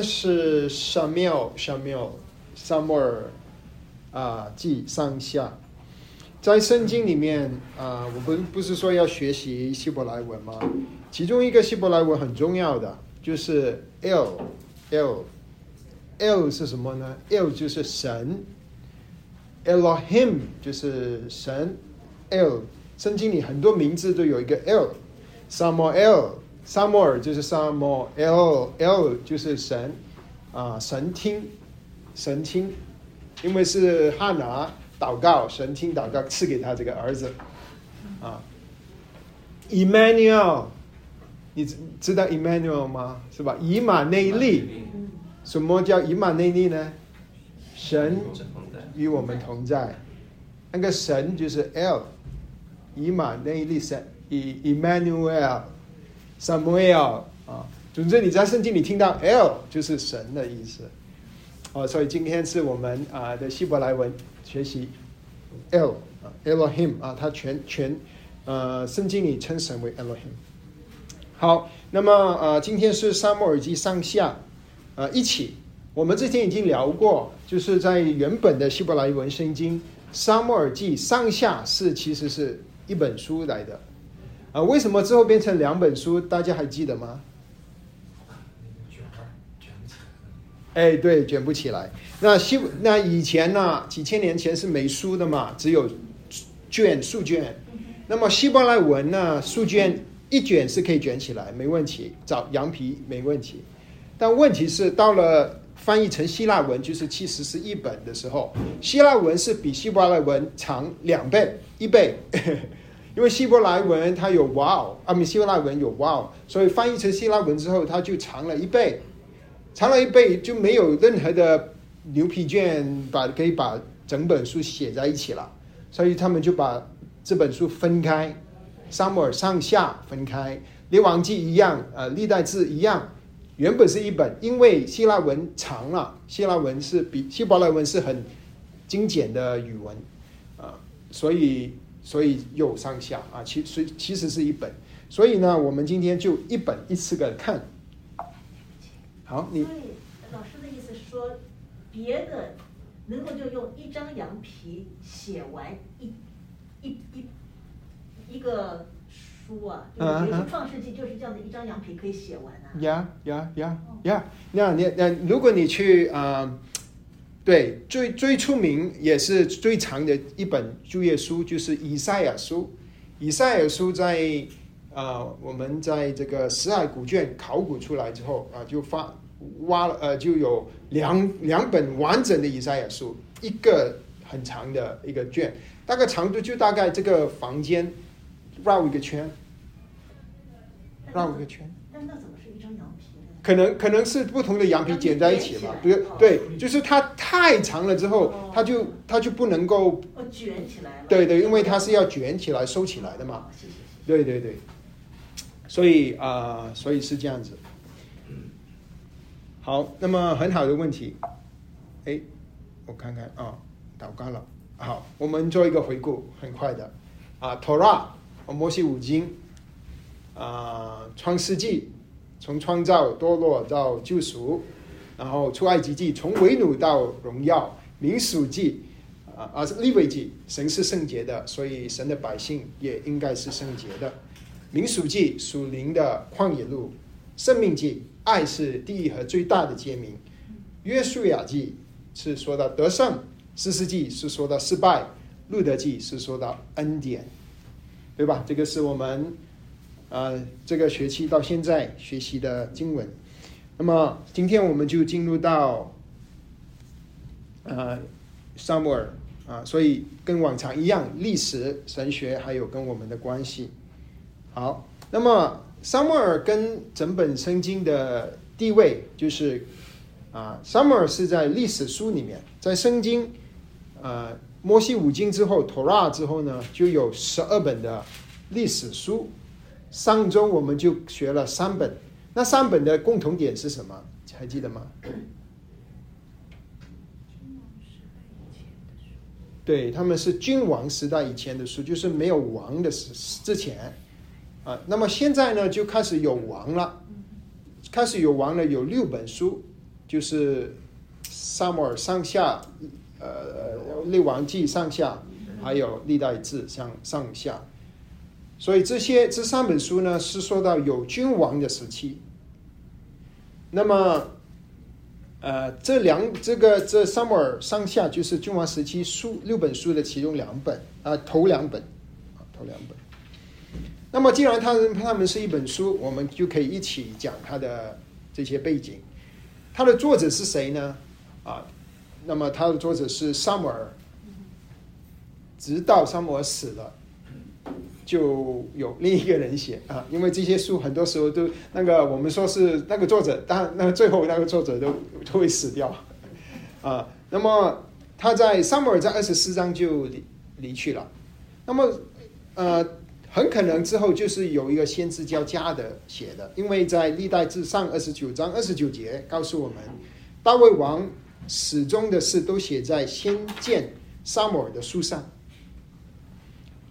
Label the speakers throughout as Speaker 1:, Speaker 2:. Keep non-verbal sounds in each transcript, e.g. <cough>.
Speaker 1: 天是沙缪沙缪萨摩尔啊记上下，在圣经里面啊，我不不是说要学习希伯来文吗？其中一个希伯来文很重要的就是 L L L 是什么呢？L 就是神，Elohim 就是神，L 圣经里很多名字都有一个 L，Samuel，萨摩。尔就是萨摩 L L 就是神啊，神听神听，因为是汉拿祷告，神听祷告赐给他这个儿子啊。Emmanuel，你知道 Emmanuel 吗？是吧？以马内利，什么叫以马内利呢？神与我们同在，那个神就是 L，以马内利神，以 Emmanuel。Samuel 啊，总之你在圣经里听到 L 就是神的意思，哦，所以今天是我们啊的希伯来文学习 L 啊 Elohim 啊，它全全呃圣经里称神为 Elohim。好，那么呃今天是沙漠耳机上下呃一起，我们之前已经聊过，就是在原本的希伯来文圣经沙漠耳记上下是其实是一本书来的。啊，为什么之后变成两本书？大家还记得吗？哎，对，卷不起来。那希那以前呢？几千年前是没书的嘛，只有卷书卷。那么希伯来文呢？书卷一卷是可以卷起来，没问题，找羊皮没问题。但问题是到了翻译成希腊文，就是其实是一本的时候，希腊文是比希伯来文长两倍，一倍。因为希伯来文它有 wow，啊，米，希伯来文有 wow，所以翻译成希腊文之后，它就长了一倍，长了一倍就没有任何的牛皮卷把可以把整本书写在一起了，所以他们就把这本书分开，沙漠尔上下分开，列王记一样，呃，历代志一样，原本是一本，因为希腊文长了，希腊文是比希伯来文是很精简的语文，啊，所以。所以右上下啊，其实其实是一本，所以呢，我们今天就一本一次的看。好，你。
Speaker 2: 所以老师的意思是说，别的能够就用一张羊皮写完一一一一个书啊，就是比如说《创世纪》就是这样的一张羊皮可以写完啊。
Speaker 1: 呀呀呀呀！那你那如果你去啊。对，最最出名也是最长的一本就业书，就是以赛亚书。以赛亚书在啊，我们在这个死海古卷考古出来之后啊，就发挖了呃，就有两两本完整的以赛亚书，一个很长的一个卷，大概长度就大概这个房间绕一个圈，绕一个圈。可能可能是不同的羊皮剪在一起嘛，对对，就是它太长了之后，它就它就不能够
Speaker 2: 卷起来了。
Speaker 1: 对对，因为它是要卷起来收起来的嘛。对对对，所以啊，所以是这样子。好，那么很好的问题，哎，我看看啊，祷告了。好，我们做一个回顾，很快的啊，Torah，摩西五经啊，创世纪。从创造堕落到救赎，然后出埃及记从为奴到荣耀，民数记啊啊利未记神是圣洁的，所以神的百姓也应该是圣洁的。民数记属灵的旷野路，生命记爱是第一和最大的诫命，约书亚记是说到得胜，四世纪是说到失败，路德记是说到恩典，对吧？这个是我们。啊，这个学期到现在学习的经文，那么今天我们就进入到，呃，萨摩尔啊，所以跟往常一样，历史、神学还有跟我们的关系。好，那么萨摩尔跟整本圣经的地位就是，啊，萨摩尔是在历史书里面，在圣经，呃，摩西五经之后，托拉之后呢，就有十二本的历史书。上周我们就学了三本，那三本的共同点是什么？还记得吗？对，他们是君王时代以前的书，就是没有王的时之前啊。那么现在呢，就开始有王了，开始有王了，有六本书就是萨摩尔上下，呃，列王记上下，还有历代志上上下。所以这些这三本书呢，是说到有君王的时期。那么，呃，这两这个这萨摩尔上下就是君王时期书六本书的其中两本啊，头两本啊，头两本。那么，既然他们他们是一本书，我们就可以一起讲它的这些背景。它的作者是谁呢？啊，那么它的作者是萨摩尔，直到萨摩尔死了。就有另一个人写啊，因为这些书很多时候都那个我们说是那个作者，但那个最后那个作者都都会死掉啊。那么他在萨姆尔在二十四章就离离去了。那么呃，很可能之后就是有一个先知叫加德写的，因为在历代志上二十九章二十九节告诉我们，大卫王始终的事都写在先见萨姆尔的书上。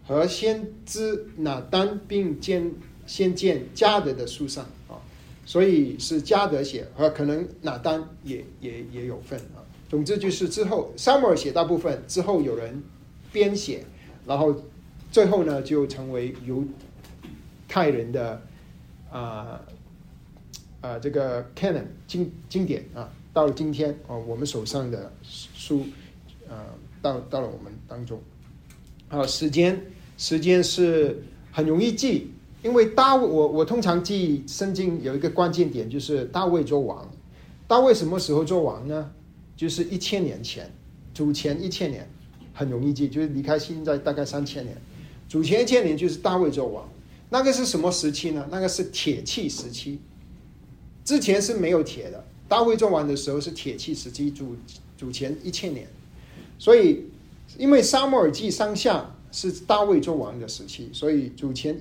Speaker 1: 和先知拿单并肩先见加德的书上啊，所以是加德写，和可能拿单也也也有份啊。总之就是之后萨母尔写大部分，之后有人编写，然后最后呢就成为犹太人的啊啊这个 canon 经经典啊，到了今天啊我们手上的书啊到到了我们当中，好时间。时间是很容易记，因为大卫，我我通常记圣经有一个关键点，就是大卫做王。大卫什么时候做王呢？就是一千年前，主前一千年，很容易记，就是离开现在大概三千年。主前一千年就是大卫做王，那个是什么时期呢？那个是铁器时期，之前是没有铁的。大卫做王的时候是铁器时期，主主前一千年。所以，因为沙漠耳记上下。是大卫做王的时期，所以主前，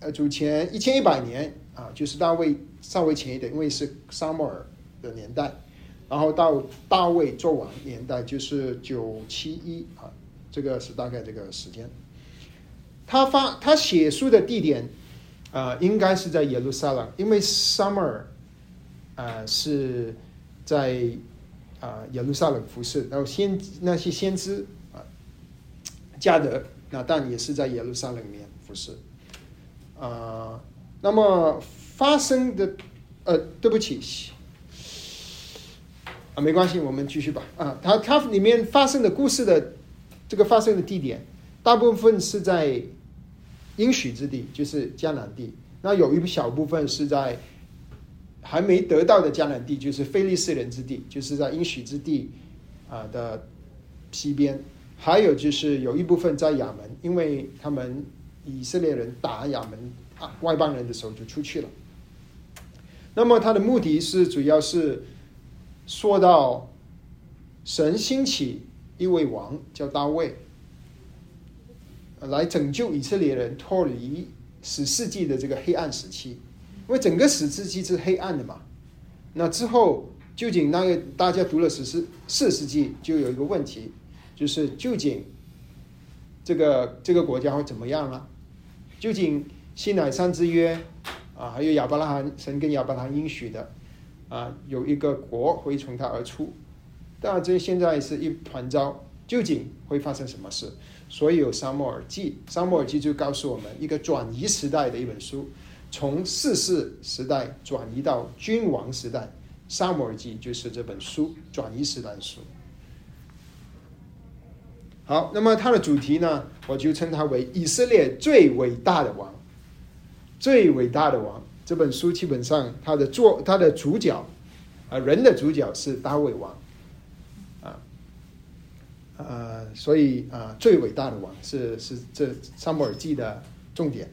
Speaker 1: 呃，主前一千一百年啊，就是大卫稍微前一点，因为是撒母耳的年代，然后到大卫做王年代就是九七一啊，这个是大概这个时间。他发他写书的地点啊，应该是在耶路撒冷，因为撒母耳啊是在啊耶路撒冷服侍，然后先那些先知。加德那但也是在耶路撒冷里面服侍，啊，那么发生的呃，对不起，啊，没关系，我们继续吧。啊，它它里面发生的故事的这个发生的地点，大部分是在应许之地，就是迦南地。那有一小部分是在还没得到的迦南地，就是非利士人之地，就是在应许之地啊的西边。还有就是有一部分在亚门，因为他们以色列人打亚门啊外邦人的时候就出去了。那么他的目的是主要是说到神兴起一位王叫大卫，来拯救以色列人脱离十世纪的这个黑暗时期，因为整个十世纪是黑暗的嘛。那之后究竟那个大家读了十四四世纪，就有一个问题。就是究竟这个这个国家会怎么样了？究竟西乃山之约啊，还有亚伯拉罕神跟亚伯拉罕应许的啊，有一个国会从他而出。当然，这现在是一团糟，究竟会发生什么事？所以有《沙漠耳记》，《沙漠耳记》就告诉我们一个转移时代的一本书，从世世时代转移到君王时代，《沙漠耳记》就是这本书转移时代的书。好，那么它的主题呢，我就称它为以色列最伟大的王，最伟大的王。这本书基本上它的作，它的主角啊，人的主角是大卫王，啊，呃，所以啊，最伟大的王是是这萨姆尔记的重点。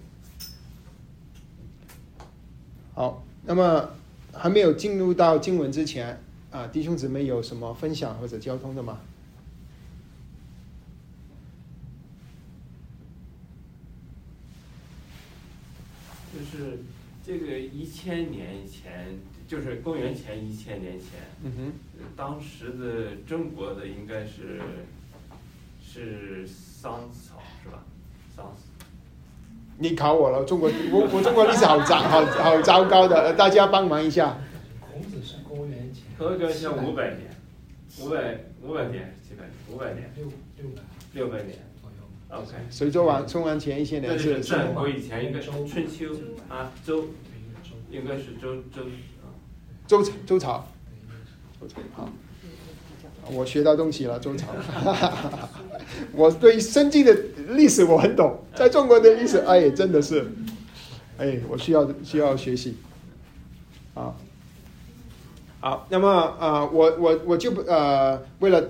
Speaker 1: 好，那么还没有进入到经文之前啊，弟兄姊妹有什么分享或者交通的吗？
Speaker 3: 就是这个一千年前，就是公元前一千年前，
Speaker 1: 嗯哼，
Speaker 3: 当时的中国的应该是是桑草是吧？桑。
Speaker 1: 你考我了，中国我我中国历史好糟好好糟糕的，大家帮忙一下。
Speaker 4: 孔子是公元前
Speaker 3: 和歌像五百年，五百五百年七百年，五百年
Speaker 4: 六六百
Speaker 3: 六百年。，OK。
Speaker 1: 随周王春王前一些
Speaker 3: 那
Speaker 1: 年
Speaker 3: 是战国以前应该是春秋啊，周应该是周周。
Speaker 1: 周朝
Speaker 4: 周朝，
Speaker 1: 周朝好，我学到东西了，周朝。<laughs> 我对圣经的历史我很懂，在中国的历史，哎，真的是，哎，我需要需要学习。啊，好，那么呃，我我我就不呃，为了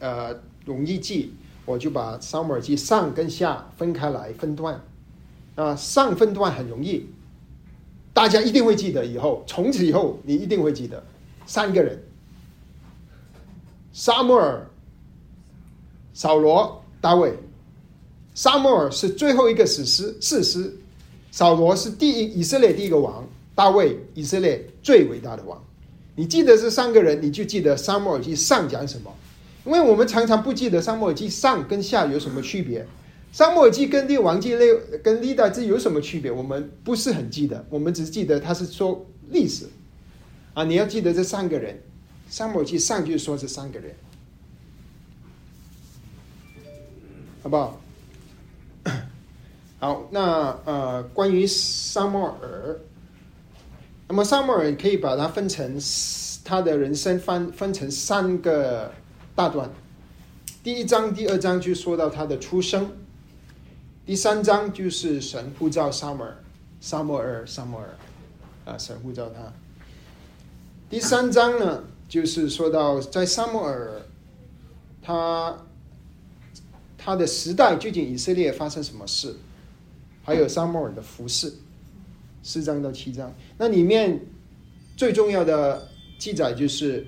Speaker 1: 呃容易记，我就把撒母耳记上跟下分开来分段。啊、上分段很容易，大家一定会记得。以后从此以后，你一定会记得三个人：撒母耳、扫罗、大卫。撒母耳是最后一个史诗史诗，扫罗是第一以色列第一个王，大卫以色列最伟大的王。你记得这三个人，你就记得撒母耳记上讲什么。因为我们常常不记得撒母耳记上跟下有什么区别。撒母耳记跟列王记、列跟历代志有什么区别？我们不是很记得，我们只记得他是说历史啊。你要记得这三个人，撒母耳记上就说这三个人，好不好？好，那呃，关于撒母耳，那么撒母耳可以把它分成他的人生分分成三个大段。第一章、第二章就说到他的出生，第三章就是神呼召撒母耳，撒母耳，撒母耳，啊，神呼召他。第三章呢，就是说到在撒母耳，他他的时代究竟以色列发生什么事，还有撒母耳的服饰，四章到七章。那里面最重要的记载就是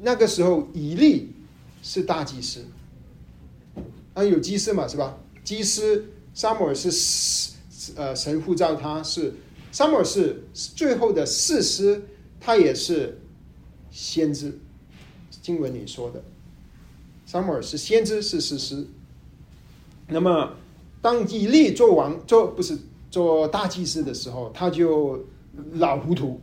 Speaker 1: 那个时候以利是大祭司，啊，有祭司嘛，是吧？祭司撒母耳是呃神呼召他是撒母耳是最后的士师，他也是先知。经文里说的，撒母耳是先知，是士师。那么当以利做王做不是做大祭司的时候，他就老糊涂。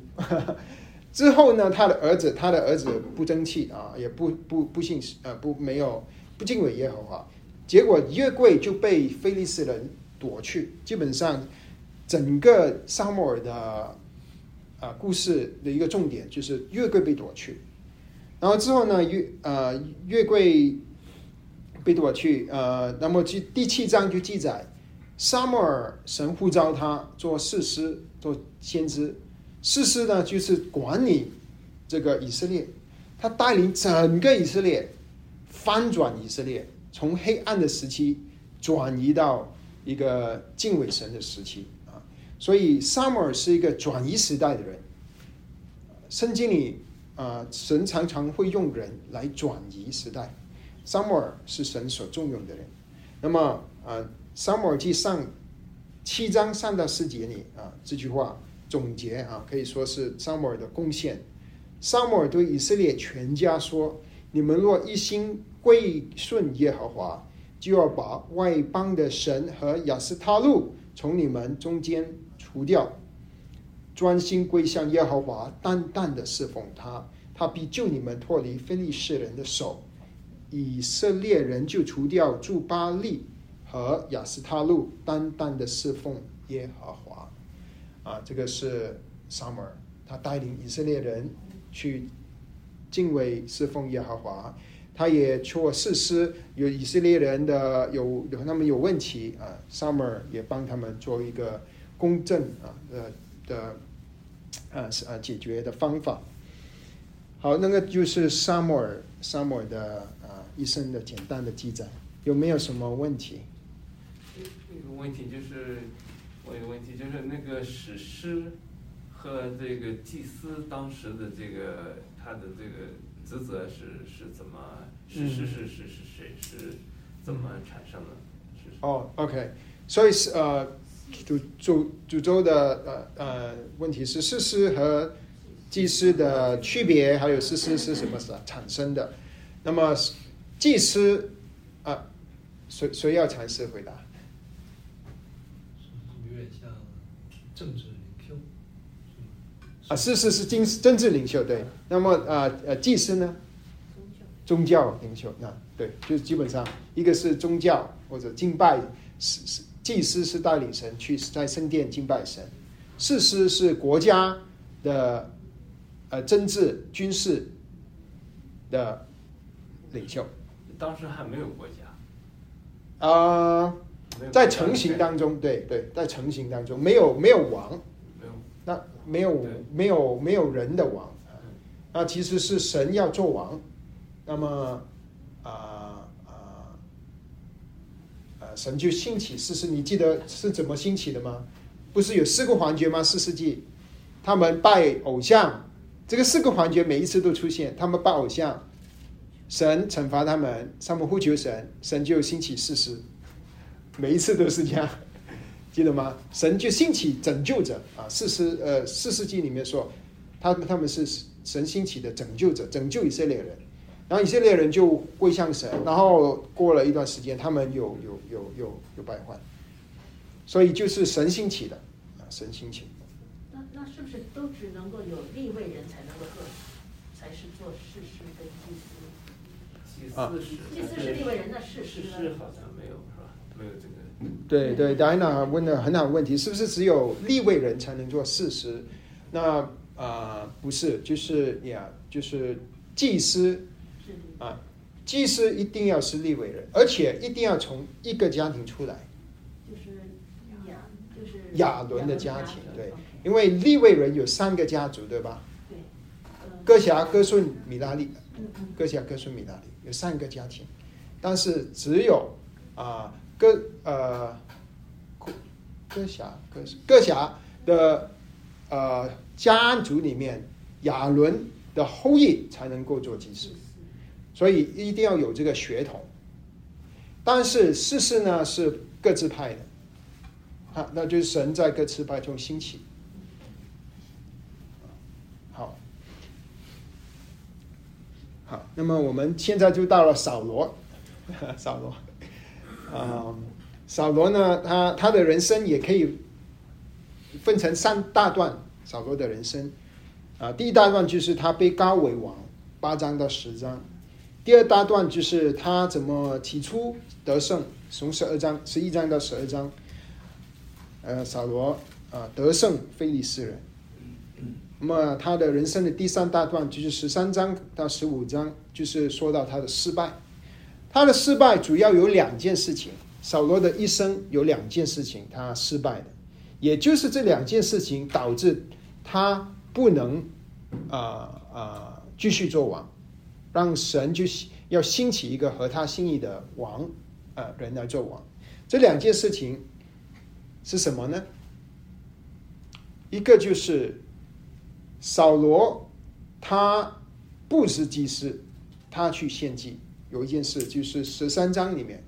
Speaker 1: 之后呢，他的儿子，他的儿子不争气啊，也不不不信呃不没有不敬畏耶和华，结果约柜就被非利士人夺去。基本上，整个撒母耳的啊、故事的一个重点就是约柜被夺去。然后之后呢，约呃约柜被夺去，呃，那么第第七章就记载，撒母耳神呼召他做士师，做先知。士师呢，就是管理这个以色列，他带领整个以色列翻转以色列，从黑暗的时期转移到一个敬畏神的时期啊。所以撒母耳是一个转移时代的人。圣经里啊，神常常会用人来转移时代。撒母耳是神所重用的人。那么啊，撒母耳记上七章三到四节里啊，这句话。总结啊，可以说是撒母耳的贡献。撒母耳对以色列全家说：“你们若一心归顺耶和华，就要把外邦的神和亚斯他路从你们中间除掉，专心归向耶和华，单单的侍奉他，他必救你们脱离非利士人的手。以色列人就除掉住巴利和亚斯他路，单单的侍奉耶和华。”啊，这个是撒母耳，他带领以色列人去敬畏侍奉耶和华，他也做士师，有以色列人的有有他们有问题啊，撒母耳也帮他们做一个公正啊的的呃呃解决的方法。好，那个就是撒母耳撒母耳的啊一生的简单的记载，有没有什么问题？
Speaker 3: 一个问题就是。我有个问题，就是那个史诗和这个祭司当时的这个他的这个职责是是怎么？史诗是是是谁是怎么产生的？
Speaker 1: 哦、oh,，OK，所以是呃主主主周的呃呃问题是史诗和祭司的区别，还有史诗是什么产生的？那么祭司啊，谁谁要尝试回答？
Speaker 4: 有点像政治领袖，
Speaker 1: 啊，士师是经政治领袖，对。那么呃呃，祭司呢？
Speaker 2: 宗教。
Speaker 1: 领袖，那对，就是基本上一个是宗教或者敬拜，是是祭司是带领神去在圣殿敬拜神，士师是国家的呃政治军事的领袖，
Speaker 3: 当时还没有国家，
Speaker 1: 啊、在成型当中，对对，在成型当中没有没有王，
Speaker 3: 没有。
Speaker 1: 那没有没有没有人的王，那其实是神要做王，那么啊啊呃神就兴起四世，你记得是怎么兴起的吗？不是有四个环节吗？四世纪，他们拜偶像，这个四个环节每一次都出现，他们拜偶像，神惩罚他们，他们呼求神，神就兴起四世，每一次都是这样。记得吗？神就兴起拯救者啊，四世呃四世纪里面说，他他们是神兴起的拯救者，拯救以色列人，然后以色列人就归向神，然后过了一段时间，他们有有有有有败坏，所以就是神兴起的啊，神兴起。
Speaker 2: 那那是不是都只能够有立位人才能够做，才是做事师跟祭司？
Speaker 3: 祭
Speaker 1: 啊
Speaker 3: 司是
Speaker 2: 祭司是立位人，那士
Speaker 3: 士
Speaker 2: 师
Speaker 1: 对对，戴安娜问的很好的问题，是不是只有立位人才能做事实？那啊、呃不是，就是呀，就是祭司啊，祭司一定要是立位人，而且一定要从一个家庭出来，
Speaker 2: 就是亚，就是
Speaker 1: 亚伦的家庭，对。因为立位人有三个家族，对吧？
Speaker 2: 对，呃
Speaker 1: 哥辖、哥顺、米拉利，
Speaker 2: 嗯嗯。
Speaker 1: 哥辖、哥顺、米拉利有三个家庭，但是只有啊哥呃哥侠、哥哥侠的呃家族里面，亚伦的后裔才能够做祭司。所以一定要有这个血统。但是世事呢是各自派的，啊，那就是神在各自派中兴起。好，好，那么我们现在就到了扫罗，<laughs> 扫罗，啊、扫罗呢，他他的人生也可以分成三大段，扫罗的人生，啊，第一大段就是他被高为王，八章到十章。第二大段就是他怎么起初得胜，从十二章、十一章到十二章，呃，扫罗啊、得胜非利士人。那么他的人生的第三大段就是十三章到十五章，就是说到他的失败。他的失败主要有两件事情，扫罗的一生有两件事情他失败的，也就是这两件事情导致他不能啊啊、继续做王。让神就要兴起一个合他心意的王，呃，人来做王。这两件事情是什么呢？一个就是扫罗他不是祭司，他去献祭。有一件事就是十三章里面，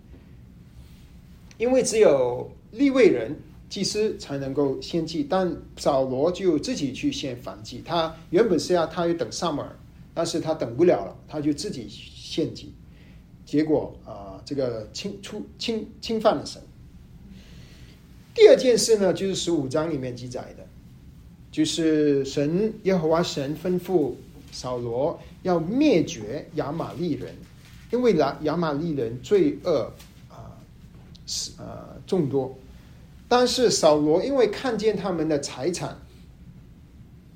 Speaker 1: 因为只有立位人祭司才能够献祭，但扫罗就自己去献燔祭。他原本是要他要等撒母耳。但是他等不了了，他就自己献祭，结果啊、这个侵出侵侵犯了神。第二件事呢，就是十五章里面记载的，就是神耶和华神吩咐扫罗要灭绝亚玛利人，因为亚亚玛利人罪恶啊是呃众多，但是扫罗因为看见他们的财产，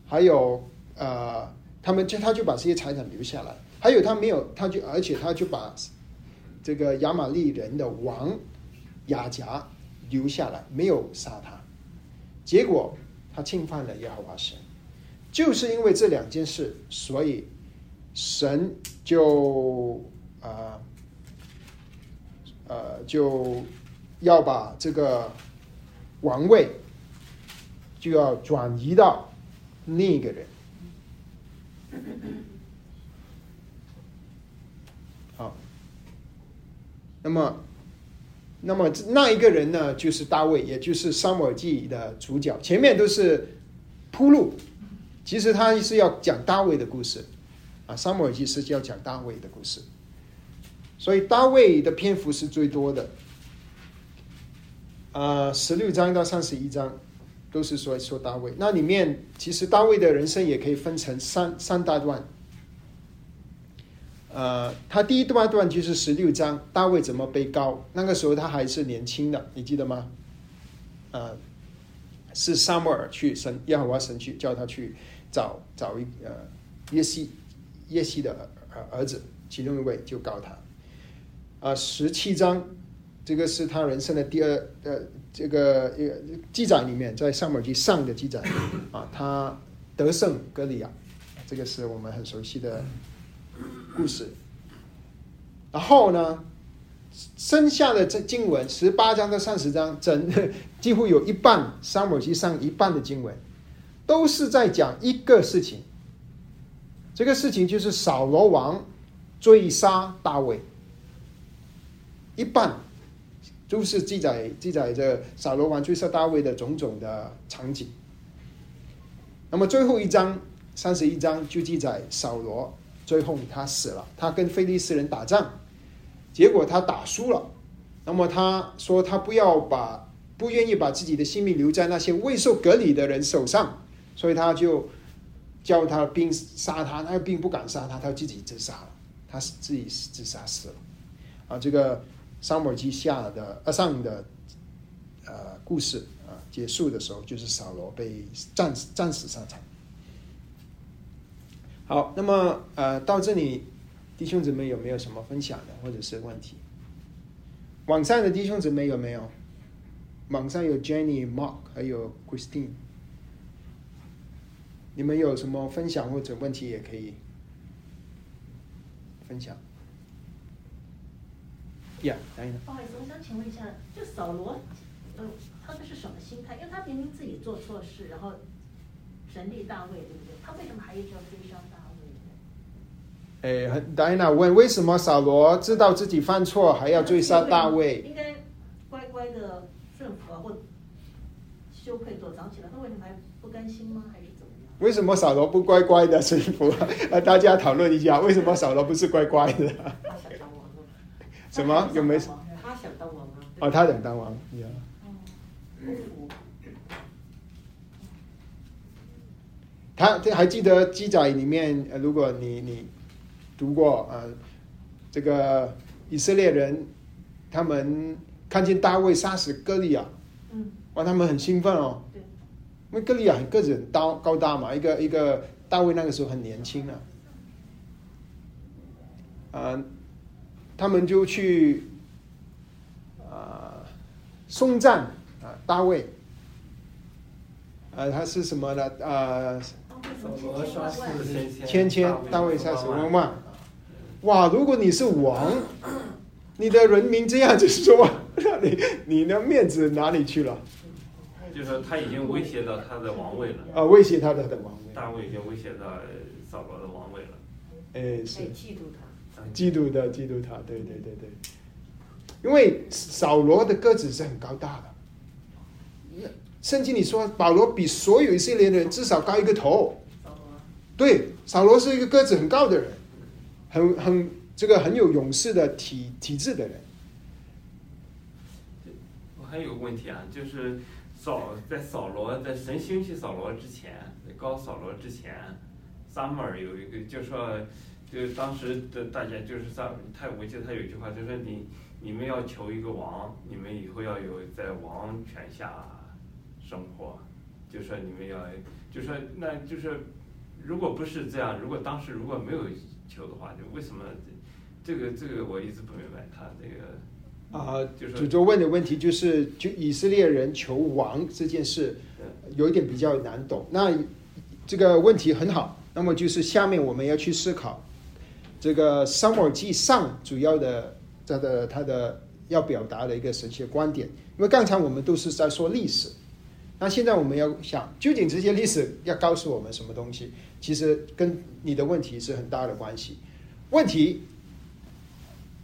Speaker 1: 还有呃。他们就他就把这些财产留下来，还有他没有，他就而且他就把这个亚玛利人的王亚甲留下来，没有杀他。结果他侵犯了耶和华神，就是因为这两件事，所以神就啊呃，就要把这个王位就要转移到另一个人。好，那么，那么那一个人呢，就是大卫，也就是《沙漠耳记》的主角。前面都是铺路，其实他是要讲大卫的故事啊，《沙漠耳记》是要讲大卫的故事，所以大卫的篇幅是最多的，啊，十六章到三十一章，都是说说大卫。那里面其实大卫的人生也可以分成三三大段。呃，他第一段段就是十六章，大卫怎么被告？那个时候他还是年轻的，你记得吗？呃，是撒母耳去神耶和华神去叫他去找找一呃耶西耶西的儿儿子，其中一位就告他。啊，十七章，这个是他人生的第二呃这个呃记载里面，在撒母耳记上的记载啊，他得胜歌利亚，这个是我们很熟悉的故事。然后呢，剩下的这经文十八章到三十章，整 <laughs> 几乎有一半撒母耳记上一半的经文，都是在讲一个事情。这个事情就是扫罗王追杀大卫。一半都是记载记载着扫罗王追杀大卫的种种的场景。那么最后一章三十一章就记载扫罗最后他死了，他跟菲利斯人打仗，结果他打输了。那么他说他不要把不愿意把自己的性命留在那些未受隔离的人手上，所以他就叫他兵杀他，那个兵不敢杀他，他自己自杀了，他是自己自杀死了。啊，这个。沙漠记下的呃上的呃故事啊结束的时候，就是扫罗被战战死上场。好，那么呃到这里，弟兄姊妹有没有什么分享的或者是问题？网上的弟兄姊妹有没有？网上有 Jenny、Mark 还有 Christine，你们有什么分享或者问题也可以分享。呀，
Speaker 2: 不好意思，我想请问一下，就扫罗，呃，他这是什么心态？因为他明明自己做错事，然后神力大卫，对不对？他为什么还一直要追杀大
Speaker 1: 卫呢？哎，戴安娜问：为什么扫罗知道自己犯错，还要追杀大卫？
Speaker 2: 应该乖乖的顺服啊，或羞愧躲藏起来，他为什么还不甘心吗？还是怎么样？
Speaker 1: 为什么扫罗不乖乖的顺服？啊，<laughs> 大家讨论一下，为什么扫罗不是乖乖的？什么？有没有？
Speaker 2: 他想当王啊！
Speaker 1: 哦，他想当王，呀。他这还记得记载里面，呃，如果你你读过呃，这个以色列人他们看见大卫杀死歌利亚，
Speaker 2: 嗯，
Speaker 1: 哇，他们很兴奋哦。对。因为歌利亚很个子很高高大嘛，一个一个大卫那个时候很年轻啊，啊。他们就去啊送战啊大卫，啊他是什么呢？啊，千千大卫杀死万万。哇！如果你是王，你的人民这样子说，那 <laughs> 你你的面子哪里去了？
Speaker 3: 就说他已经威胁到他的王位了。
Speaker 1: 啊，威胁他的的王位。
Speaker 3: 大卫已经威胁到扫罗的王位了。
Speaker 1: 哎，是。
Speaker 2: 嫉妒他。
Speaker 1: 嫉妒的，嫉妒他，对对对对，因为扫罗的个子是很高大的。圣经里说，保罗比所有以色列的人至少高一个头。对，扫罗是一个个子很高的人，很很这个很有勇士的体体质的人。
Speaker 3: 我还有个问题啊，就是扫在扫罗在神兴起扫罗之前，高扫罗之前，撒母耳有一个就说。就是当时的大家就是在他，我记得他有一句话，就说你你们要求一个王，你们以后要有在王权下生活，就说你们要，就说那就是如果不是这样，如果当时如果没有求的话，就为什么这个这个我一直不明白他这个
Speaker 1: 啊，就是主就问的问题就是就以色列人求王这件事有一点比较难懂，那这个问题很好，那么就是下面我们要去思考。这个《沙漠记》上主要的它的它的要表达的一个神学观点，因为刚才我们都是在说历史，那现在我们要想，究竟这些历史要告诉我们什么东西？其实跟你的问题是很大的关系。问题，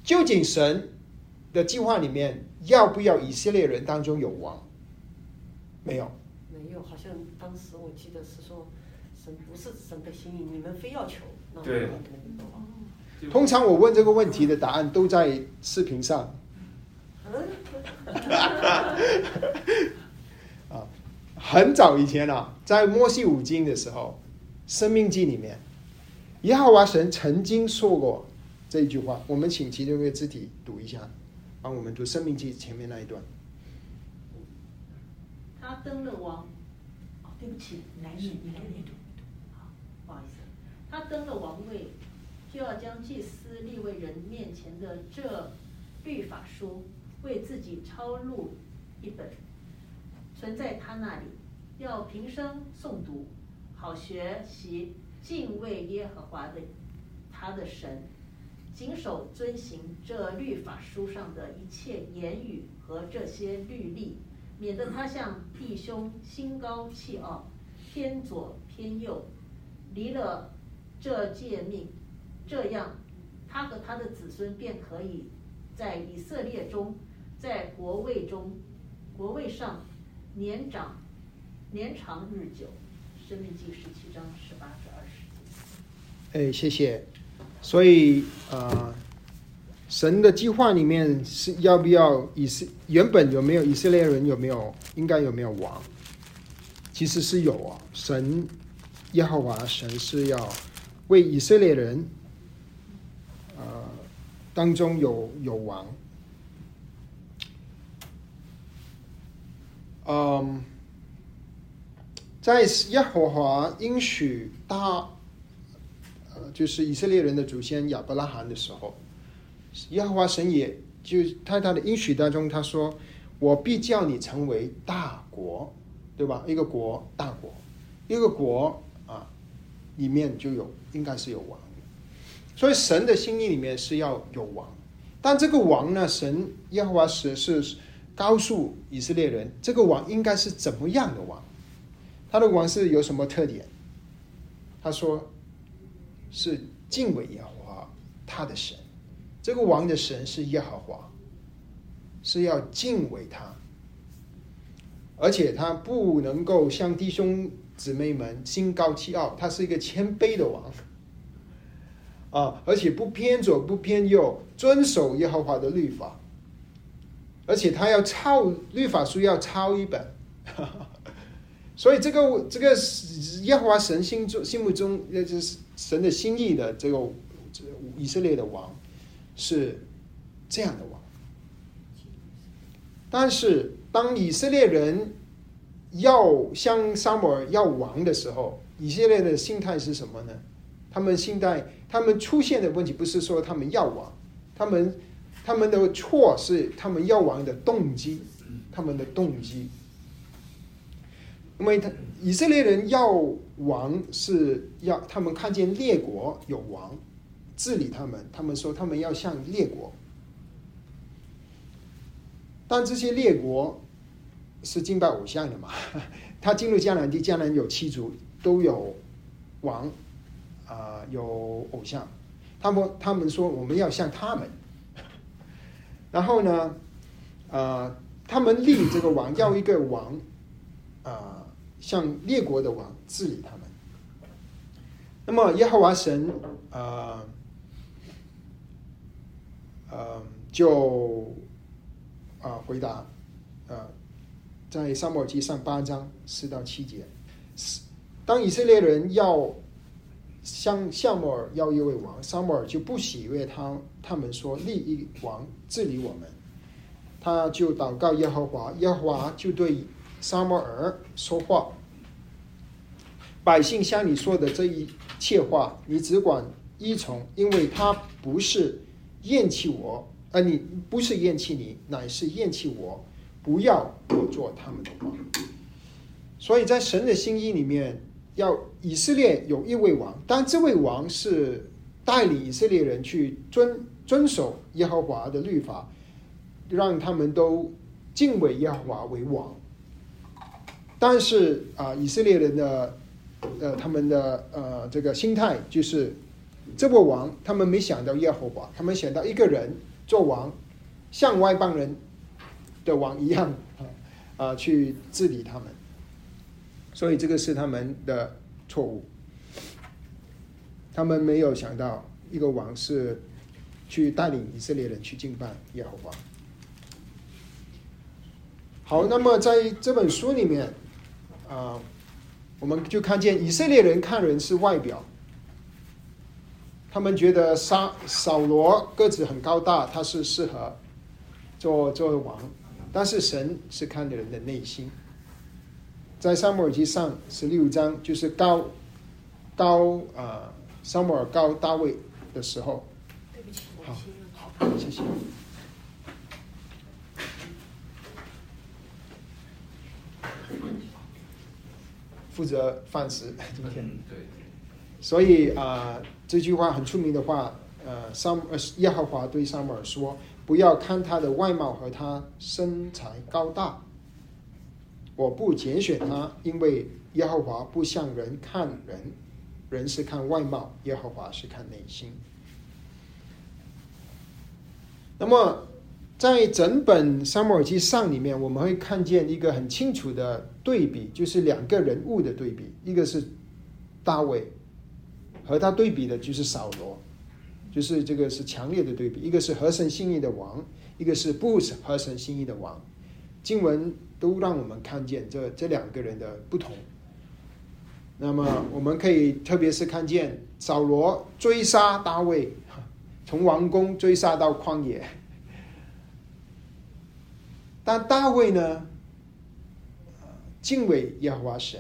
Speaker 1: 究竟神的计划里面要不要以色列人当中有王？没有，
Speaker 5: 没有，好像当时我记得是说，神不是神的心意，你们非要求，
Speaker 3: 对。
Speaker 1: 通常我问这个问题的答案都在视频上。<laughs> 啊，很早以前啊，在摩西五经的时候，《生命记》里面，耶和华神曾经说过这一句话。我们请其中一个肢体读一下，帮我们读《生命记》前面那一段。
Speaker 2: 他登了王，哦，对不起，来念，你来念。好，不好意思，他登了王位，就要将祭司立位人面前的这律法书为自己抄录一本，存在他那里，要平生诵读，好学习敬畏耶和华的他的神，谨守遵行这律法书上的一切言语和这些律例。免得他向弟兄心高气傲，偏左偏右，离了这诫命，这样他和他的子孙便可以在以色列中，在国位中，国位上年长年长日久。生命记十七章十八至二十
Speaker 1: 哎，谢谢。所以呃，神的计划里面是要不要以色原本有没有以色列人有没有应该有没有王？其实是有啊。神耶和华神是要为以色列人当中有有王。嗯，在耶和华应许他呃就是以色列人的祖先亚伯拉罕的时候。耶和华神也就在他的应许当中，他说：“我必叫你成为大国，对吧？一个国，大国，一个国啊，里面就有应该是有王。所以神的心意里面是要有王，但这个王呢，神耶和华是是告诉以色列人，这个王应该是怎么样的王？他的王是有什么特点？他说是敬畏耶和华他的神。”这个王的神是耶和华，是要敬畏他，而且他不能够像弟兄姊妹们心高气傲，他是一个谦卑的王啊，而且不偏左不偏右，遵守耶和华的律法，而且他要抄律法书要抄一本，<laughs> 所以这个这个耶和华神心中心目中那就是神的心意的这个以色列的王。是这样的王，但是当以色列人要向撒母耳要王的时候，以色列的心态是什么呢？他们心态，他们出现的问题不是说他们要王，他们他们的错是他们要王的动机，他们的动机，因为他以色列人要王是要他们看见列国有王。治理他们，他们说他们要像列国，但这些列国是敬拜偶像的嘛？<laughs> 他进入迦南地，迦南有七族，都有王，啊，有偶像。他们他们说我们要像他们，<laughs> 然后呢，啊，他们立这个王，要一个王，啊，像列国的王治理他们。那么耶和华神，啊。呃，就啊回答，呃，在沙漠记上八章四到七节，当以色列人要向夏摩尔要一位王，沙摩尔就不喜悦他，他们说立一王治理我们，他就祷告耶和华，耶和华就对沙摩尔说话，百姓向你说的这一切话，你只管依从，因为他不是。厌弃我，呃，你不是厌弃你，乃是厌弃我，不要我做他们的王。所以在神的心意里面，要以色列有一位王，但这位王是带领以色列人去遵遵守耶和华的律法，让他们都敬畏耶和华为王。但是啊，以色列人的呃，他们的呃这个心态就是。这个王，他们没想到耶和华，他们想到一个人做王，像外邦人的王一样啊 <laughs> 啊，去治理他们。所以这个是他们的错误。他们没有想到一个王是去带领以色列人去敬拜耶和华。好，那么在这本书里面啊，我们就看见以色列人看人是外表，他们觉得沙扫罗个子很高大，他是适合做做王，但是神是看的人的内心。在撒母耳记上十六章，就是高高啊，撒母耳高大卫的时候，
Speaker 5: 对不起，
Speaker 1: 好。好，谢谢。负责饭食今天，
Speaker 3: 嗯，对，
Speaker 1: 所以啊、这句话很出名的话，呃，撒呃耶和华对撒母耳说：“不要看他的外貌和他身材高大，我不拣选他，因为耶和华不像人看人，人是看外貌，耶和华是看内心。”那么，在整本《撒母耳记上》里面，我们会看见一个很清楚的对比，就是两个人物的对比，一个是大卫，和他对比的就是扫罗，就是这个是强烈的对比，一个是合神心意的王，一个是不合神心意的王。经文都让我们看见这这两个人的不同。那么，我们可以特别是看见扫罗追杀大卫，<laughs> 从王宫追杀到旷野。但大卫呢，敬畏耶和华神，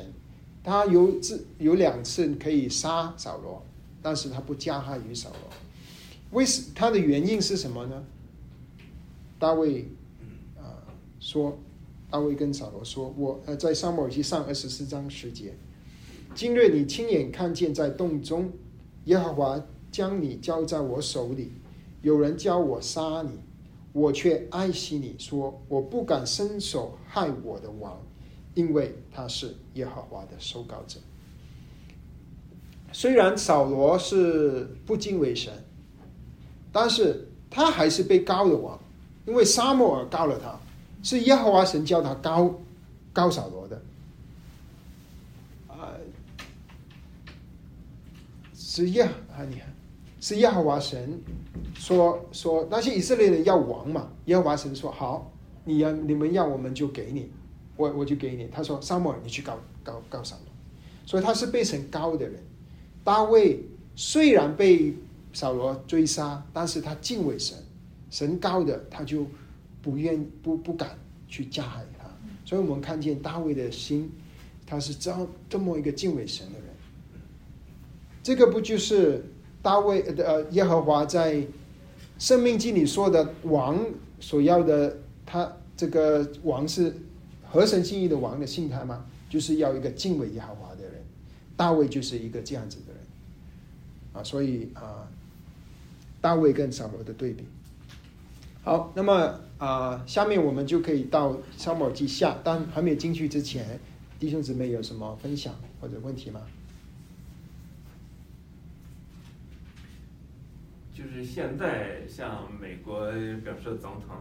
Speaker 1: 他有次有两次可以杀扫罗，但是他不加害于扫罗。为什他的原因是什么呢？大卫啊、说，大卫跟扫罗说：“我呃，在撒母耳记上二十四章十节，今日你亲眼看见在洞中，耶和华将你交在我手里，有人教我杀你，我却爱惜你，说我不敢伸手害我的王，因为他是耶和华的受膏者。虽然扫罗是不敬畏神，但是他还是被告了王，因为沙漠尔告了他，是耶和华神叫他高高扫罗的。啊、是耶啊，你看，是耶和华神说说那些以色列人要王嘛，耶和华神说好，你要你们要我们就给你，我我就给你。他说沙漠，你去告告告扫罗，所以他是被神高的人。大卫虽然被扫罗追杀，但是他敬畏神，神高的他就不愿不不敢去加害他。所以我们看见大卫的心，他是这样这么一个敬畏神的人。这个不就是大卫呃耶和华在《生命记》里说的王所要的，他这个王是合神心意的王的心态吗？就是要一个敬畏耶和华的人。大卫就是一个这样子的人啊，所以啊，大卫跟扫罗的对比。好，那么啊，下面我们就可以到撒母耳记下，但还没有进去之前，弟兄姊妹有什么分享或者问题吗？
Speaker 3: 就是现在像美国，比如说总统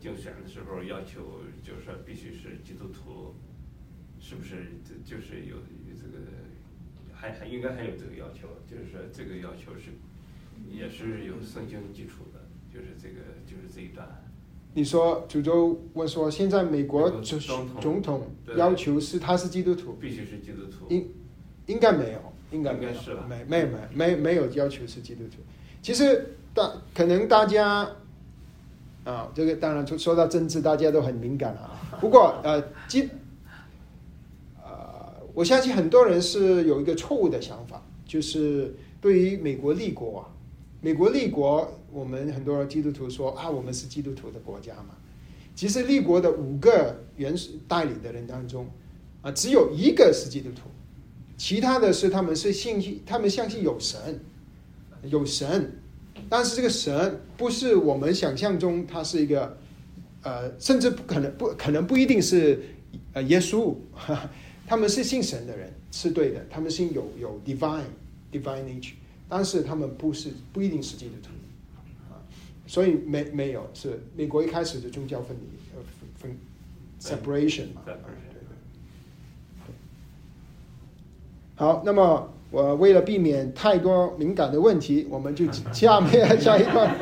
Speaker 3: 竞选的时候要求，就是说必须是基督徒，是不是？这就是有这个，还还应该还有这个要求，就是说这个要求是也是有圣经基础的，就是这个就是这一段。
Speaker 1: 你说主州问说，现在美国总
Speaker 3: 总统
Speaker 1: 总统要求是他是基督徒，
Speaker 3: 必须是基督徒。
Speaker 1: 应应该没有，应该没有没没有没没没有要求是基督徒。其实大可能大家啊，这个当然说说到政治，大家都很敏感啊。<laughs> 不过呃，基呃，我相信很多人是有一个错误的想法，就是对于美国立国啊，美国立国，我们很多基督徒说啊，我们是基督徒的国家嘛。其实立国的五个原始带领的人当中，啊，只有一个是基督徒，其他的是他们是信，他们相信有神，有神，但是这个神不是我们想象中，他是一个，呃，甚至不可能不可能不一定是呃耶稣，哈 <laughs> 哈他们是信神的人是对的，他们信有有 divine divine nature，但是他们不是不一定是基督徒。所以没没有是美国一开始的宗教分离呃分分 separation 嘛，对对对。好，那么我为了避免太多敏感的问题，我们就 <laughs> 下面下一段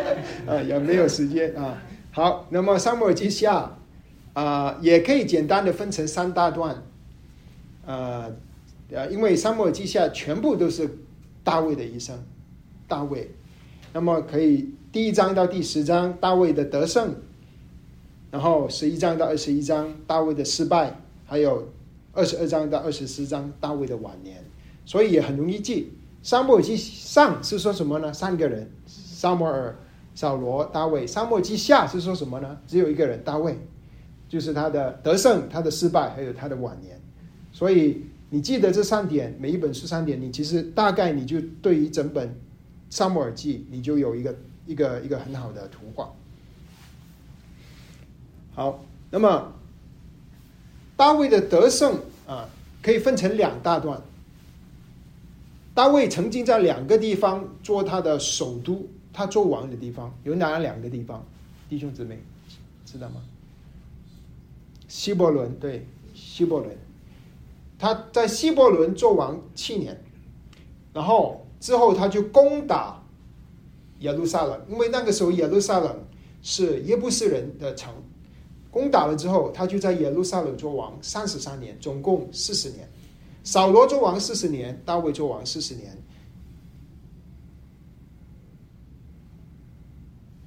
Speaker 1: 啊也没有时间啊。好，那么撒母耳记下啊、也可以简单的分成三大段。呃呃，因为沙漠之下全部都是大卫的一生，大卫，那么可以第一章到第十章大卫的得胜，然后十一章到二十一章大卫的失败，还有二十二章到二十四章大卫的晚年，所以也很容易记。沙漠记上是说什么呢？三个人，沙摩尔、扫罗、大卫。沙漠记下是说什么呢？只有一个人，大卫，就是他的得胜、他的失败，还有他的晚年。所以你记得这三点，每一本书三点，你其实大概你就对于整本沙漠耳记，你就有一个一个一个很好的图画。好，那么大卫的得胜啊，可以分成两大段。大卫曾经在两个地方做他的首都，他做王的地方有哪两个地方？弟兄姊妹知道吗？希伯伦，对，希伯伦，他在希伯伦做王七年，然后之后他就攻打耶路撒冷，因为那个时候耶路撒冷是耶布斯人的城，攻打了之后，他就在耶路撒冷做王三十三年，总共四十年。扫罗做王四十年，大卫做王四十年，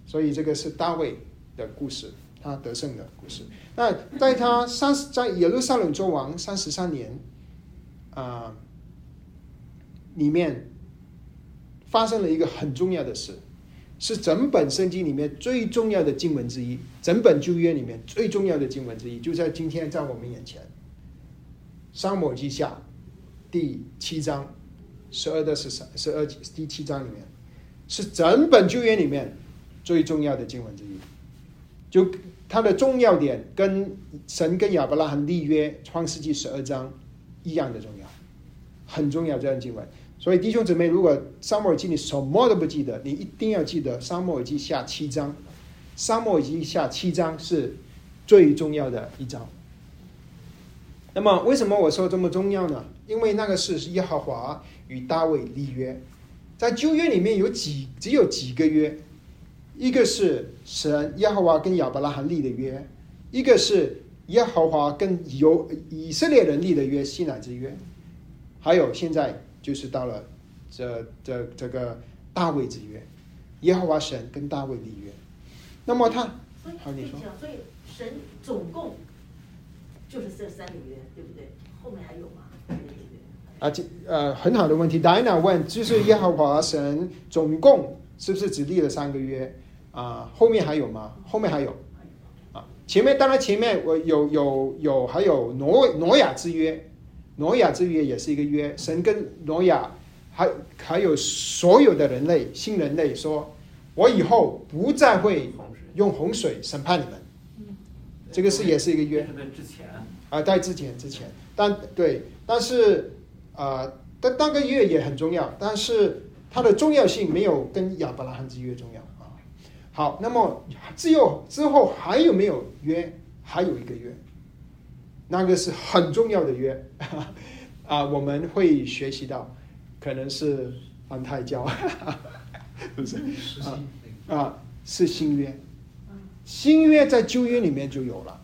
Speaker 1: 所以这个是大卫的故事，他得胜的故事。那在他三十在耶路撒冷做王三十三年，啊，里面发生了一个很重要的事，是整本圣经里面最重要的经文之一，整本旧约里面最重要的经文之一，就在今天在我们眼前，《沙漠记下》第七章十二到十三十二第七章里面，是整本旧约里面最重要的经文之一，就它的重要点跟神跟亚伯拉罕立约创世纪十二章一样的重要，很重要这样经文。所以弟兄姊妹，如果沙漠耳记你什么都不记得，你一定要记得沙漠耳记下七章，沙漠耳记下七章是最重要的一章。那么为什么我说这么重要呢？因为那个是耶和华与大卫立约，在旧约里面有几只有几个约，一个是神耶和华跟亚伯拉罕立的约，一个是耶和华跟犹以色列人立的约西乃之约，还有现在就是到了这这这个大卫之约，耶和华神跟大卫立约。那么他好你说
Speaker 2: 所以神总共就是这三个约，对不对？后面还有吗？
Speaker 1: 啊，这呃很好的问题。Diana 问，就是耶和华神总共是不是只立了三个月啊？后面还有吗？后面还有啊？前面当然前面我有有有还有挪挪亚之约，挪亚之约也是一个约，神跟挪亚还还有所有的人类新人类说，我以后不再会用洪水审判你们，这个是也是一个约啊，在之前之前，但对，但是啊，但那个月也很重要，但是它的重要性没有跟亚伯拉罕之约重要啊。好，那么只有之后还有没有约？还有一个约，那个是很重要的约。<laughs> 啊，我们会学习到，可能是安泰教，<laughs> 不是。
Speaker 4: 实
Speaker 1: 啊啊，是新约，新约在旧约里面就有了。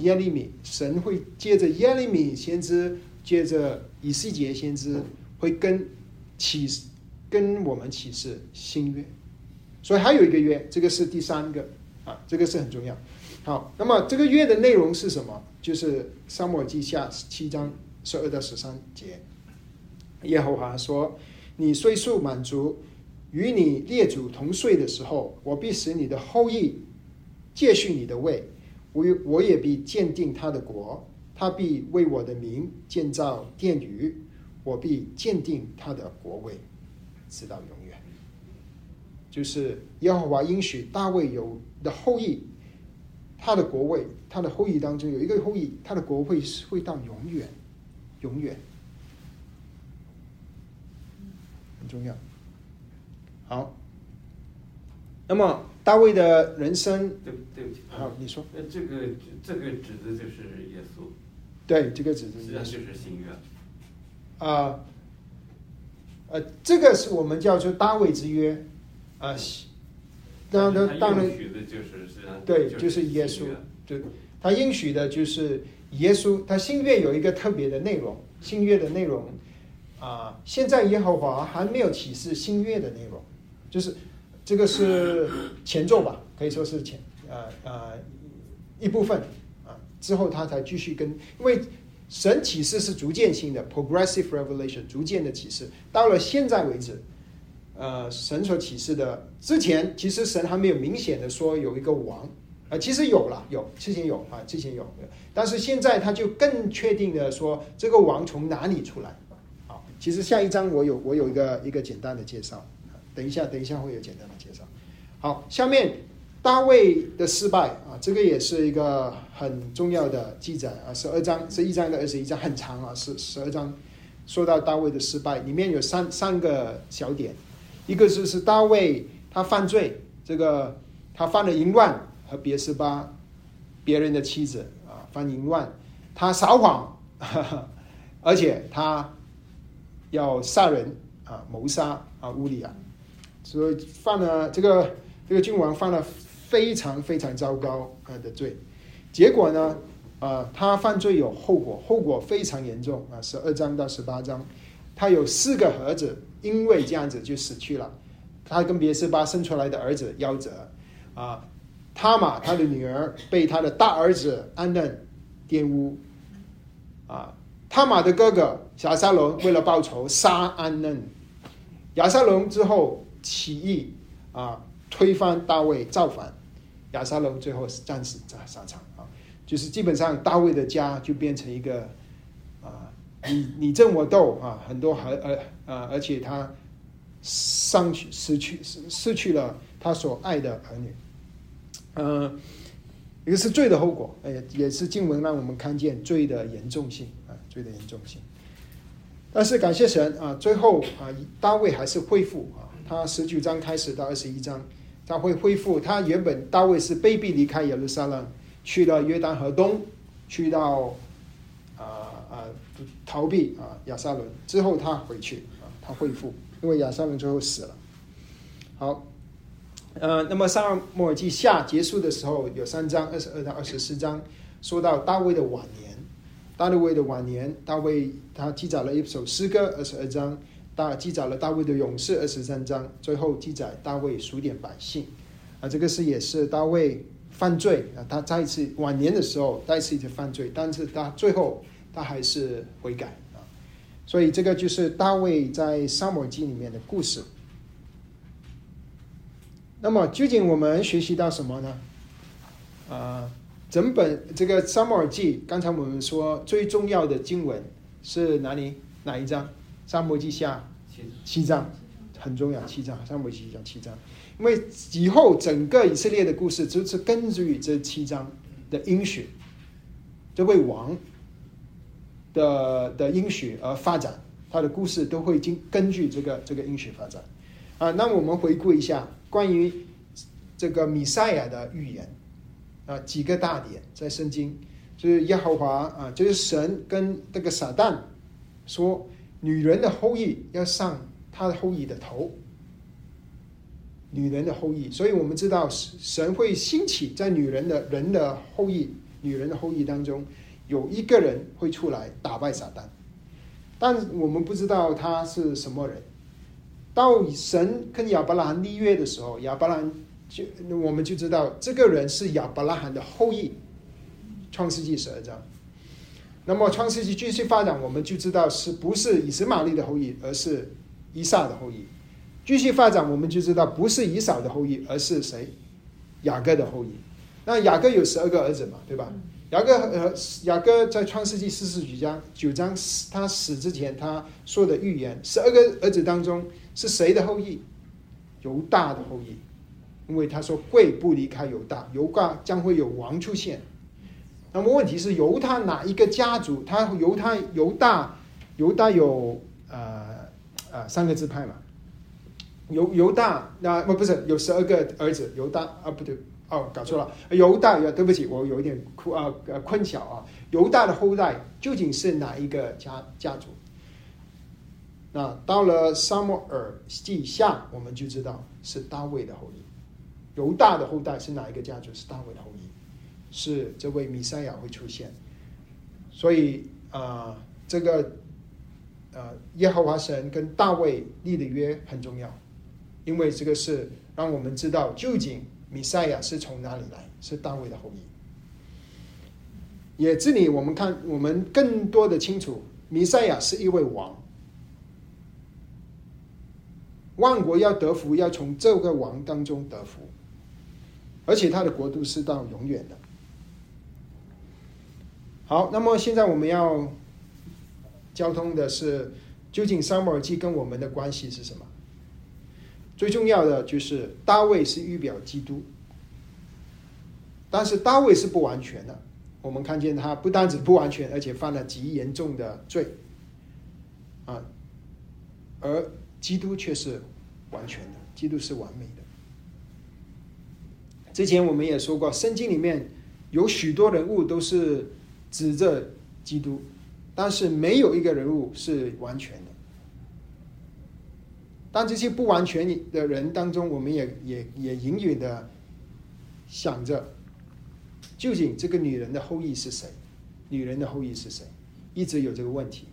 Speaker 1: 耶利米，神会借着耶利米先知，借着以西结先知，会跟启示跟我们启示新约，所以还有一个约，这个是第三个啊，这个是很重要。好，那么这个约的内容是什么？就是沙漠记下七章十二到十三节，耶和华说：“你岁数满足，与你列祖同岁的时候，我必使你的后裔接续你的位。”我我也必鉴定他的国，他必为我的名建造殿宇，我必鉴定他的国位，直到永远。就是耶和华应许大卫有的后裔，他的国位，他的后裔当中有一个后裔，他的国会是会到永远，永远，很重要。好，那么大卫的人生，
Speaker 3: 对对不起，
Speaker 1: 好，你说。
Speaker 3: 呃，这个这个指的就是耶稣，
Speaker 1: 对，这个指的
Speaker 3: 实际上就是新约。
Speaker 1: 啊，呃，这个是我们叫做大卫之约，啊，当然当然，对，
Speaker 3: 就
Speaker 1: 就是耶稣
Speaker 3: 新约，
Speaker 1: 就他应许的就是耶稣，他新约有一个特别的内容，新约的内容啊，现在耶和华还没有启示新约的内容，就是这个是前奏吧，可以说是前呃呃一部分啊，之后他才继续跟，因为神启示是逐渐性的 （progressive revelation），逐渐的启示，到了现在为止。呃，神所启示的之前，其实神还没有明显的说有一个王，啊，其实有了，有之前有啊，之前有，但是现在他就更确定的说这个王从哪里出来。好，其实下一章我有我有一个一个简单的介绍，等一下等一下会有简单的介绍。好，下面大卫的失败啊，这个也是一个很重要的记载啊，十二章十一章的二十一章很长啊，是十二章说到大卫的失败，里面有三三个小点。一个是是大卫他犯罪，这个他犯了淫乱和别是巴别人的妻子啊，犯淫乱，他撒谎，<laughs> 而且他要杀人啊，谋杀啊乌利亚，所以犯了这个这个君王犯了非常非常糟糕啊的罪，结果呢啊他犯罪有后果，后果非常严重啊，十二章到十八章，他有四个儿子。因为这样子就死去了，他跟别斯巴生出来的儿子夭折，啊，他玛他的女儿被他的大儿子安嫩。玷污，啊，他玛的哥哥亚沙龙为了报仇杀安嫩，亚沙龙之后起义啊，推翻大卫造反，亚沙龙最后是战死在沙场。啊，就是基本上大卫的家就变成一个。你你争我斗啊，很多还呃呃，而且他丧去失去失失去了他所爱的儿女，嗯，一个是罪的后果，哎，也是经文让我们看见罪的严重性啊，罪的严重性。但是感谢神啊，最后啊，大卫还是恢复啊，他十九章开始到二十一章，他会恢复。他原本大卫是卑鄙离开耶路撒冷，去了约旦河东，去到。逃避啊，亚沙伦之后他回去啊，他恢复，因为亚沙伦最后死了。好，呃，那么撒母耳记下结束的时候有三章二十二到二十四章，说到大卫的晚年，大卫的晚年，大卫他记载了一首诗歌二十二章，大记载了大卫的勇士二十三章，最后记载大卫数点百姓，啊，这个是也是大卫犯罪啊，他再次晚年的时候再一次犯罪，但是他最后。他还是悔改啊，所以这个就是大卫在《沙漠记》里面的故事。那么究竟我们学习到什么呢？啊，整本这个《沙漠记》，刚才我们说最重要的经文是哪里？哪一章？《沙漠记》下七章，很重要。七章，《沙漠记》讲七章，因为以后整个以色列的故事就是根据这七章的应许，这位王。的的应许而发展，他的故事都会经根据这个这个应许发展，啊，那我们回顾一下关于这个米赛亚的预言，啊，几个大点在圣经，就是耶和华啊，就是神跟这个撒旦说，女人的后裔要上他的后裔的头，女人的后裔，所以我们知道神会兴起在女人的人的后裔，女人的后裔当中。有一个人会出来打败撒旦，但我们不知道他是什么人。到神跟亚伯拉罕立约的时候，亚伯拉罕就我们就知道这个人是亚伯拉罕的后裔。创世纪十二章，那么创世纪继续发展，我们就知道是不是以实玛利的后裔，而是以撒的后裔。继续发展，我们就知道不是以扫的后裔，而是谁？雅各的后裔。那雅各有十二个儿子嘛，对吧？雅各呃，雅各在创世纪四十九章九章他死之前他说的预言，十二个儿子当中是谁的后裔？犹大的后裔，因为他说贵不离开犹大，犹大将会有王出现。那么问题是犹他哪一个家族？他犹他犹大犹大有呃呃三个支派嘛？犹犹大那不不是有十二个儿子？犹大啊不对。哦，搞错了，犹大，对不起，我有一点困啊，呃，困巧啊。犹大的后代究竟是哪一个家家族？那到了沙漠耳记下，我们就知道是大卫的后裔。犹大的后代是哪一个家族？是大卫的后裔，是这位弥赛亚会出现。所以啊、这个呃，耶和华神跟大卫立的约很重要，因为这个是让我们知道究竟弥赛亚是从哪里来，是大卫的后裔。也这里我们看，我们更多的清楚，弥赛亚是一位王，万国要得福，要从这个王当中得福，而且他的国度是到永远的。好，那么现在我们要交通的是，究竟撒母耳记跟我们的关系是什么？最重要的就是大卫是预表基督，但是大卫是不完全的。我们看见他不单止不完全，而且犯了极严重的罪，啊，而基督却是完全的，基督是完美的。之前我们也说过，圣经里面有许多人物都是指着基督，但是没有一个人物是完全的。但这些不完全的人当中，我们也也也隐隐的想着，究竟这个女人的后裔是谁？女人的后裔是谁？一直有这个问题。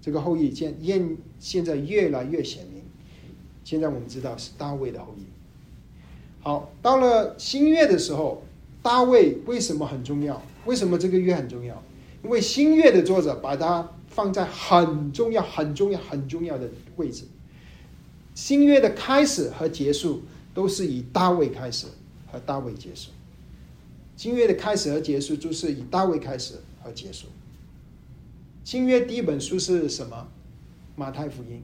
Speaker 1: 这个后裔现现现在越来越显明。现在我们知道是大卫的后裔。好，到了新月的时候，大卫为什么很重要？为什么这个月很重要？因为新月的作者把它放在很重要、很重要、很重要的位置。新约的开始和结束都是以大卫开始和大卫结束。新约的开始和结束就是以大卫开始和结束。新约第一本书是什么？马太福音。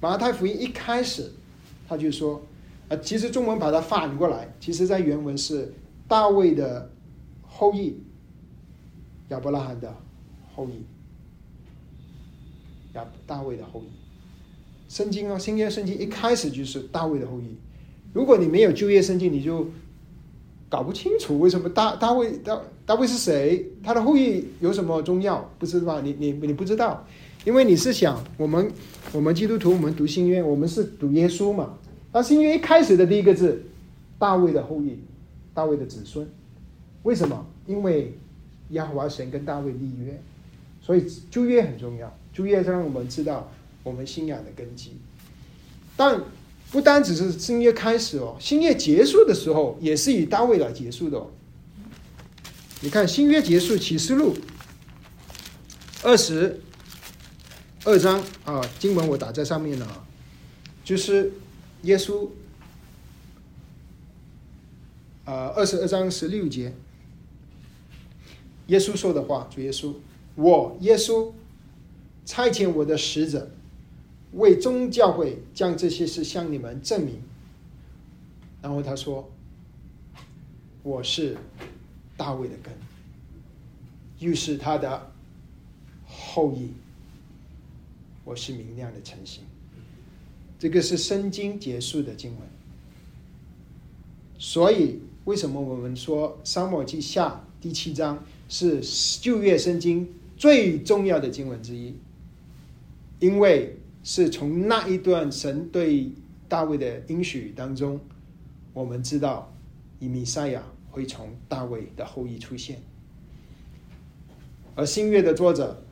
Speaker 1: 马太福音一开始他就说，啊，其实中文把它反过来，其实在原文是大卫的后裔，亚伯拉罕的后裔，亚大卫的后裔。圣经啊，新约圣经一开始就是大卫的后裔。如果你没有旧约圣经，你就搞不清楚为什么大大卫大大卫是谁，他的后裔有什么重要，不是吧？你你你不知道，因为你是想我们我们基督徒，我们读新约，我们是读耶稣嘛。那新约一开始的第一个字，大卫的后裔，大卫的子孙，为什么？因为耶和华神跟大卫立约，所以旧约很重要，旧约让我们知道。我们信仰的根基，但不单只是新约开始哦，新约结束的时候也是以大卫来结束的哦。你看新约结束启示录二十二章啊，经文我打在上面了啊，就是耶稣啊二十二章十六节，耶稣说的话，主耶稣，我耶稣差遣我的使者。为宗教会将这些事向你们证明。然后他说：“我是大卫的根，又是他的后裔。我是明亮的晨星。”这个是圣经结束的经文。所以，为什么我们说《沙漠记下》第七章是旧约圣经最重要的经文之一？因为是从那一段神对大卫的应许当中，我们知道以弥赛亚会从大卫的后裔出现，而新约的作者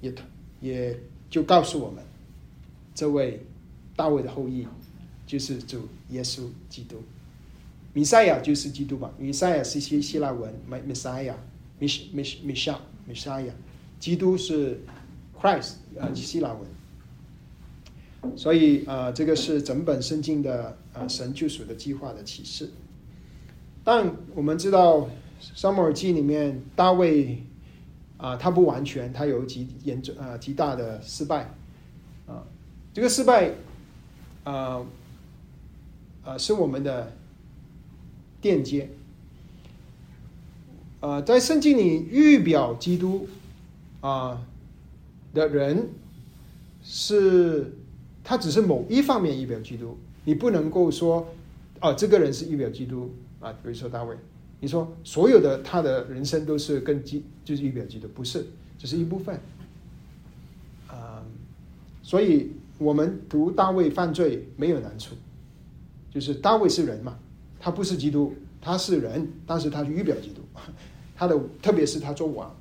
Speaker 1: 也也就告诉我们，这位大卫的后裔就是主耶稣基督，弥赛亚就是基督吧？弥赛亚是希希腊文，Messiah，Mish，Mish，Messiah，基督是 Christ。呃，希腊文，所以呃，这个是整本圣经的呃神救赎的计划的启示。但我们知道《撒母耳记》里面大卫啊，他不完全，他有极严重啊极大的失败啊，这个失败啊啊是我们的链接。呃，在圣经里预表基督啊。的人是，他只是某一方面预表基督，你不能够说，哦，这个人是预表基督。啊，比如说大卫，你说所有的他的人生都是跟基就是预表基督，不是，只是一部分，啊，所以我们读大卫犯罪没有难处，就是大卫是人嘛，他不是基督，他是人，但是他是预表基督，他的特别是他做王，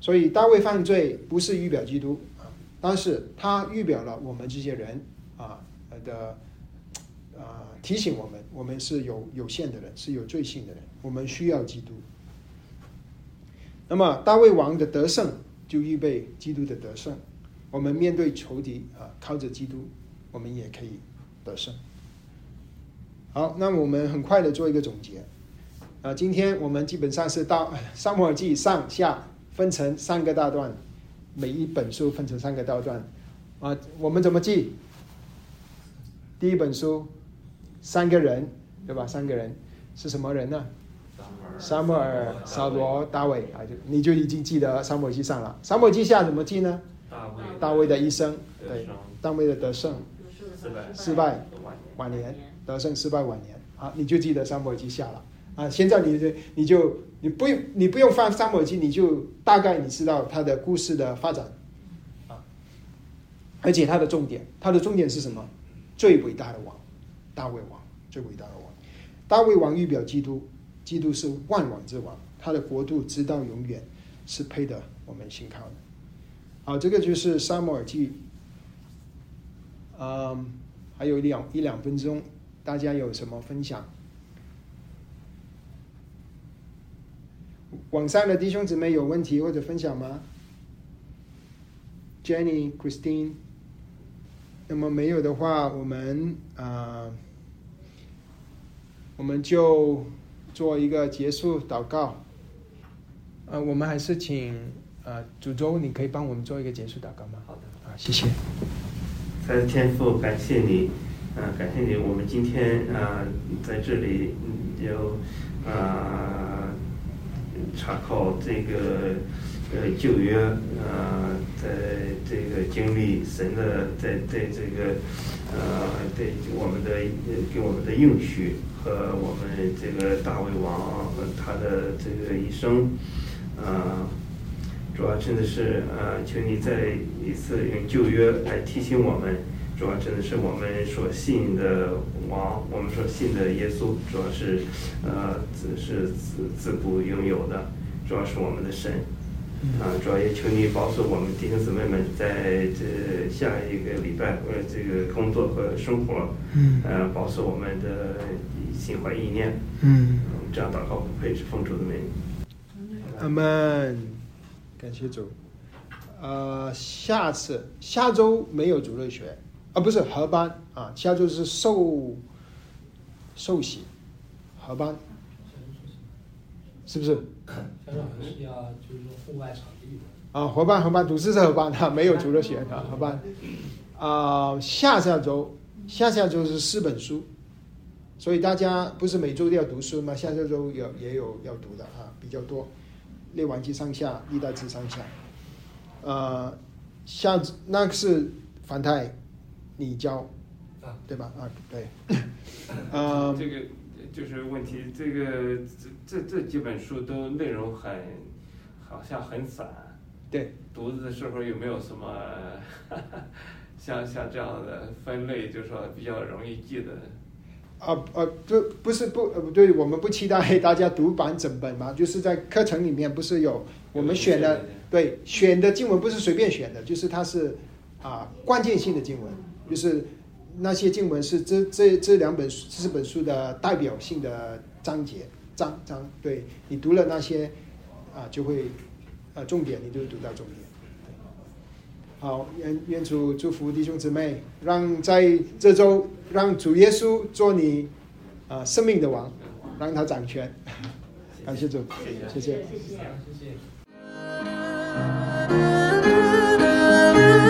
Speaker 1: 所以大卫犯罪不是预表基督啊，但是他预表了我们这些人啊的啊提醒我们，我们是有有限的人，是有罪性的人，我们需要基督。那么大卫王的得胜就预备基督的得胜，我们面对仇敌啊，靠着基督，我们也可以得胜。好，那我们很快的做一个总结。啊，今天我们基本上是到《<laughs> 沙漠耳记》上下分成三个大段，每一本书分成三个大段。啊，我们怎么记？第一本书三个人，对吧？三个人是什么人呢？撒母尔、扫罗、大卫啊，就你就已经记得《撒母耳记》上了。《撒母耳记》下怎么记呢？
Speaker 6: 大卫
Speaker 1: 大卫的一生，对，大卫的得胜、
Speaker 6: 失败
Speaker 1: 失败、晚年、得胜、失败、晚年，啊，你就记得《撒母耳记》下了。啊，现在你就你就你不用你不用翻《沙漠耳记》，你就大概你知道他的故事的发展，啊，而且他的重点，他的重点是什么？最伟大的王，大卫王，最伟大的王。大卫王预表基督，基督是万王之王，他的国度直到永远，是配得我们信靠的。好，这个就是《沙漠耳记》。嗯，还有两一两分钟，大家有什么分享？网上的弟兄姊妹有问题或者分享吗？Jenny、Christine，那么没有的话，我们啊、呃我们就做一个结束祷告。呃，我们还是请呃主周，你可以帮我们做一个结束祷告吗？
Speaker 3: 好的。
Speaker 1: 啊，谢谢。
Speaker 3: 他的天父，感谢你，啊、感谢你，我们今天啊、在这里嗯有啊、查考这个呃旧约啊、在这个经历神的在在这个呃对我们的给我们的应许和我们这个大卫王和他的这个一生啊。主要真的是呃，求你再一次用旧约来提醒我们，主要真的是我们所信的王，我们所信的耶稣，主要是呃自是自自不拥有的，主要是我们的神。啊，主要也求你保守我们弟兄姊妹们在这下一个礼拜呃这个工作和生活，
Speaker 1: 嗯
Speaker 3: 呃保守我们的心怀意念，
Speaker 1: 嗯，
Speaker 3: 嗯这样祷告不配是奉主的名。
Speaker 1: 阿门，感谢主。呃，下次下周没有主日学啊，不是合班啊，下周是受受洗合班，是不是？
Speaker 4: 是要就是说户外场地的，
Speaker 1: 啊，合班合班，读书是合班哈，没有主日学啊，合班。啊、下下周下下周是四本书，所以大家不是每周都要读书吗？下下周有也有要读的啊，比较多。列王记上下，历代志上下。呃，下那个是凡太，你教
Speaker 4: 啊，
Speaker 1: 对吧？啊，对。呃，<coughs>
Speaker 6: 这个就是问题，这个这这这几本书都内容很好像很散，
Speaker 1: 对，
Speaker 6: 读的时候有没有什么像像这样的分类，就是说比较容易记的？
Speaker 1: 啊呃，不不是不呃不对，我们不期待大家读完整本嘛，就是在课程里面不是有我们选的对选的经文不是随便选的，就是它是啊关键性的经文，就是那些经文是这这这两本四本书的代表性的章节章章，对你读了那些啊，就会啊重点，你就读到重点。好，愿愿主祝福弟兄姊妹，让在这周让主耶稣做你啊生命的王，让他掌权。感谢主，谢谢，
Speaker 2: 谢谢，
Speaker 4: 谢谢。